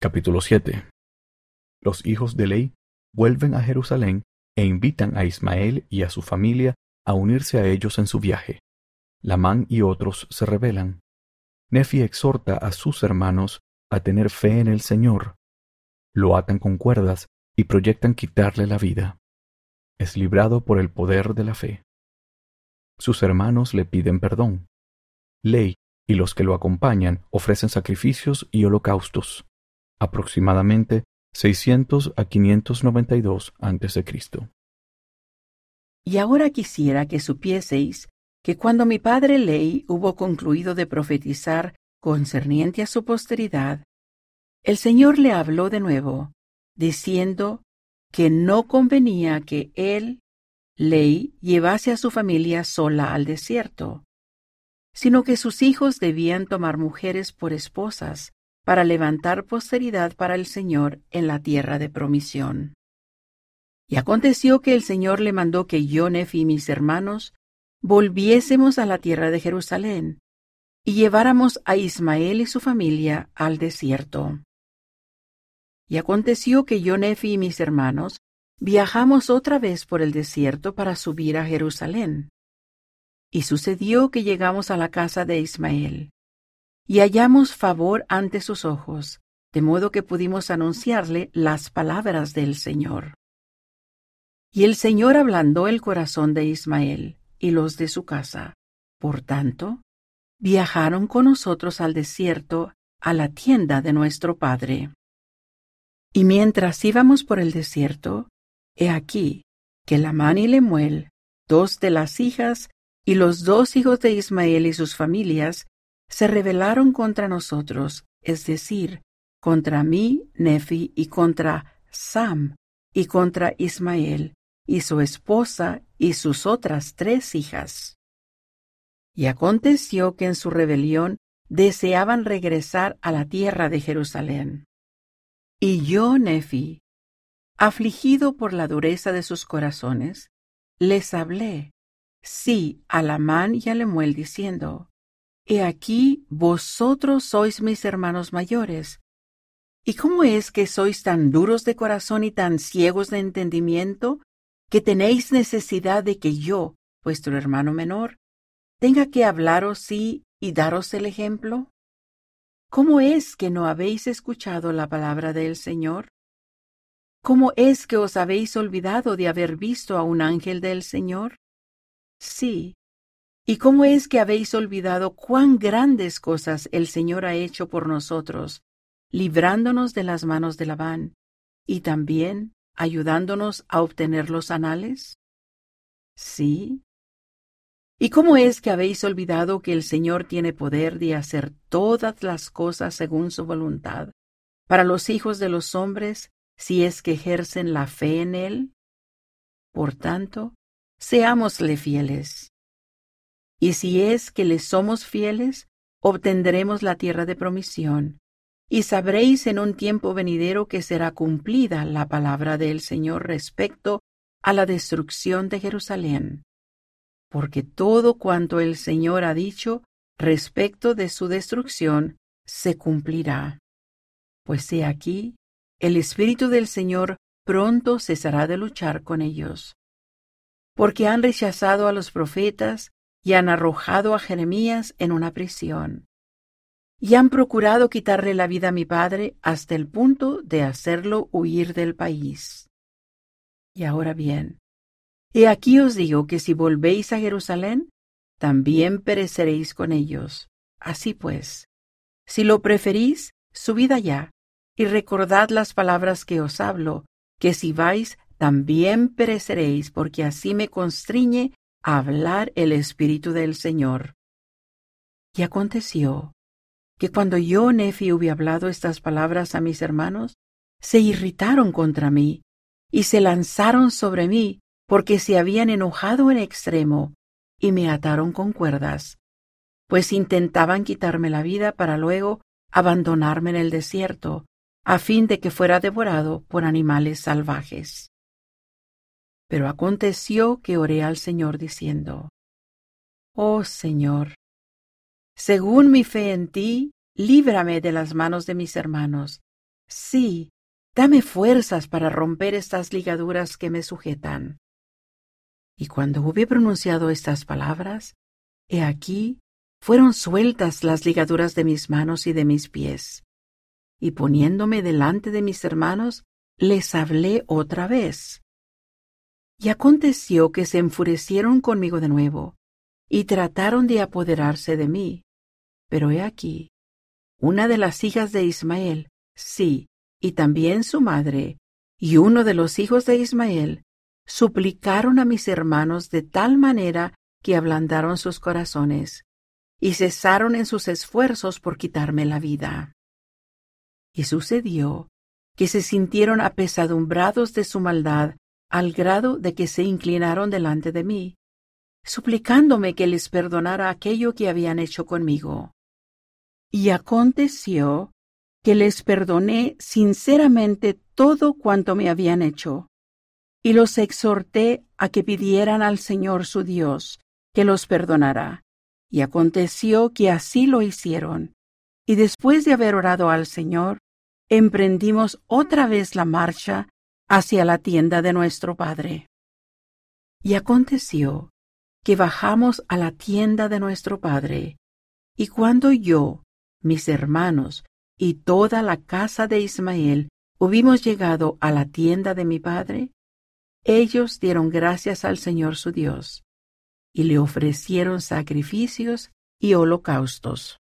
Capítulo 7 Los hijos de Ley vuelven a Jerusalén e invitan a Ismael y a su familia a unirse a ellos en su viaje. Lamán y otros se rebelan. Nefi exhorta a sus hermanos a tener fe en el Señor. Lo atan con cuerdas y proyectan quitarle la vida. Es librado por el poder de la fe. Sus hermanos le piden perdón. Ley y los que lo acompañan ofrecen sacrificios y holocaustos aproximadamente 600 a 592 a.C. Y ahora quisiera que supieseis que cuando mi padre Ley hubo concluido de profetizar concerniente a su posteridad, el Señor le habló de nuevo, diciendo que no convenía que él, Ley, llevase a su familia sola al desierto, sino que sus hijos debían tomar mujeres por esposas para levantar posteridad para el Señor en la tierra de promisión. Y aconteció que el Señor le mandó que yo, Nefi y mis hermanos volviésemos a la tierra de Jerusalén y lleváramos a Ismael y su familia al desierto. Y aconteció que yo, Nefi y mis hermanos viajamos otra vez por el desierto para subir a Jerusalén. Y sucedió que llegamos a la casa de Ismael y hallamos favor ante sus ojos, de modo que pudimos anunciarle las palabras del Señor. Y el Señor ablandó el corazón de Ismael y los de su casa. Por tanto, viajaron con nosotros al desierto, a la tienda de nuestro Padre. Y mientras íbamos por el desierto, he aquí que Lamán y Lemuel, dos de las hijas y los dos hijos de Ismael y sus familias, se rebelaron contra nosotros, es decir, contra mí, Nefi, y contra Sam, y contra Ismael, y su esposa, y sus otras tres hijas. Y aconteció que en su rebelión deseaban regresar a la tierra de Jerusalén. Y yo, Nefi, afligido por la dureza de sus corazones, les hablé, sí, a Lamán y a Lemuel, diciendo, He aquí vosotros sois mis hermanos mayores. ¿Y cómo es que sois tan duros de corazón y tan ciegos de entendimiento que tenéis necesidad de que yo, vuestro hermano menor, tenga que hablaros sí y daros el ejemplo? ¿Cómo es que no habéis escuchado la palabra del Señor? ¿Cómo es que os habéis olvidado de haber visto a un ángel del Señor? Sí, ¿Y cómo es que habéis olvidado cuán grandes cosas el Señor ha hecho por nosotros, librándonos de las manos de Labán, y también ayudándonos a obtener los anales? Sí. ¿Y cómo es que habéis olvidado que el Señor tiene poder de hacer todas las cosas según su voluntad para los hijos de los hombres si es que ejercen la fe en Él? Por tanto, seámosle fieles y si es que le somos fieles, obtendremos la tierra de promisión. Y sabréis en un tiempo venidero que será cumplida la palabra del Señor respecto a la destrucción de Jerusalén. Porque todo cuanto el Señor ha dicho respecto de su destrucción se cumplirá. Pues he aquí, el Espíritu del Señor pronto cesará de luchar con ellos. Porque han rechazado a los profetas y han arrojado a Jeremías en una prisión. Y han procurado quitarle la vida a mi padre hasta el punto de hacerlo huir del país. Y ahora bien, he aquí os digo que si volvéis a Jerusalén, también pereceréis con ellos. Así pues, si lo preferís, subid allá, y recordad las palabras que os hablo, que si vais, también pereceréis, porque así me constriñe hablar el Espíritu del Señor. Y aconteció que cuando yo, Nefi, hube hablado estas palabras a mis hermanos, se irritaron contra mí y se lanzaron sobre mí porque se habían enojado en extremo y me ataron con cuerdas, pues intentaban quitarme la vida para luego abandonarme en el desierto, a fin de que fuera devorado por animales salvajes. Pero aconteció que oré al Señor diciendo, Oh Señor, según mi fe en ti, líbrame de las manos de mis hermanos, Sí, dame fuerzas para romper estas ligaduras que me sujetan. Y cuando hube pronunciado estas palabras, he aquí, fueron sueltas las ligaduras de mis manos y de mis pies. Y poniéndome delante de mis hermanos, les hablé otra vez. Y aconteció que se enfurecieron conmigo de nuevo, y trataron de apoderarse de mí. Pero he aquí, una de las hijas de Ismael, sí, y también su madre, y uno de los hijos de Ismael, suplicaron a mis hermanos de tal manera que ablandaron sus corazones, y cesaron en sus esfuerzos por quitarme la vida. Y sucedió que se sintieron apesadumbrados de su maldad al grado de que se inclinaron delante de mí, suplicándome que les perdonara aquello que habían hecho conmigo. Y aconteció que les perdoné sinceramente todo cuanto me habían hecho, y los exhorté a que pidieran al Señor su Dios que los perdonara. Y aconteció que así lo hicieron. Y después de haber orado al Señor, emprendimos otra vez la marcha hacia la tienda de nuestro Padre. Y aconteció que bajamos a la tienda de nuestro Padre, y cuando yo, mis hermanos y toda la casa de Ismael hubimos llegado a la tienda de mi Padre, ellos dieron gracias al Señor su Dios, y le ofrecieron sacrificios y holocaustos.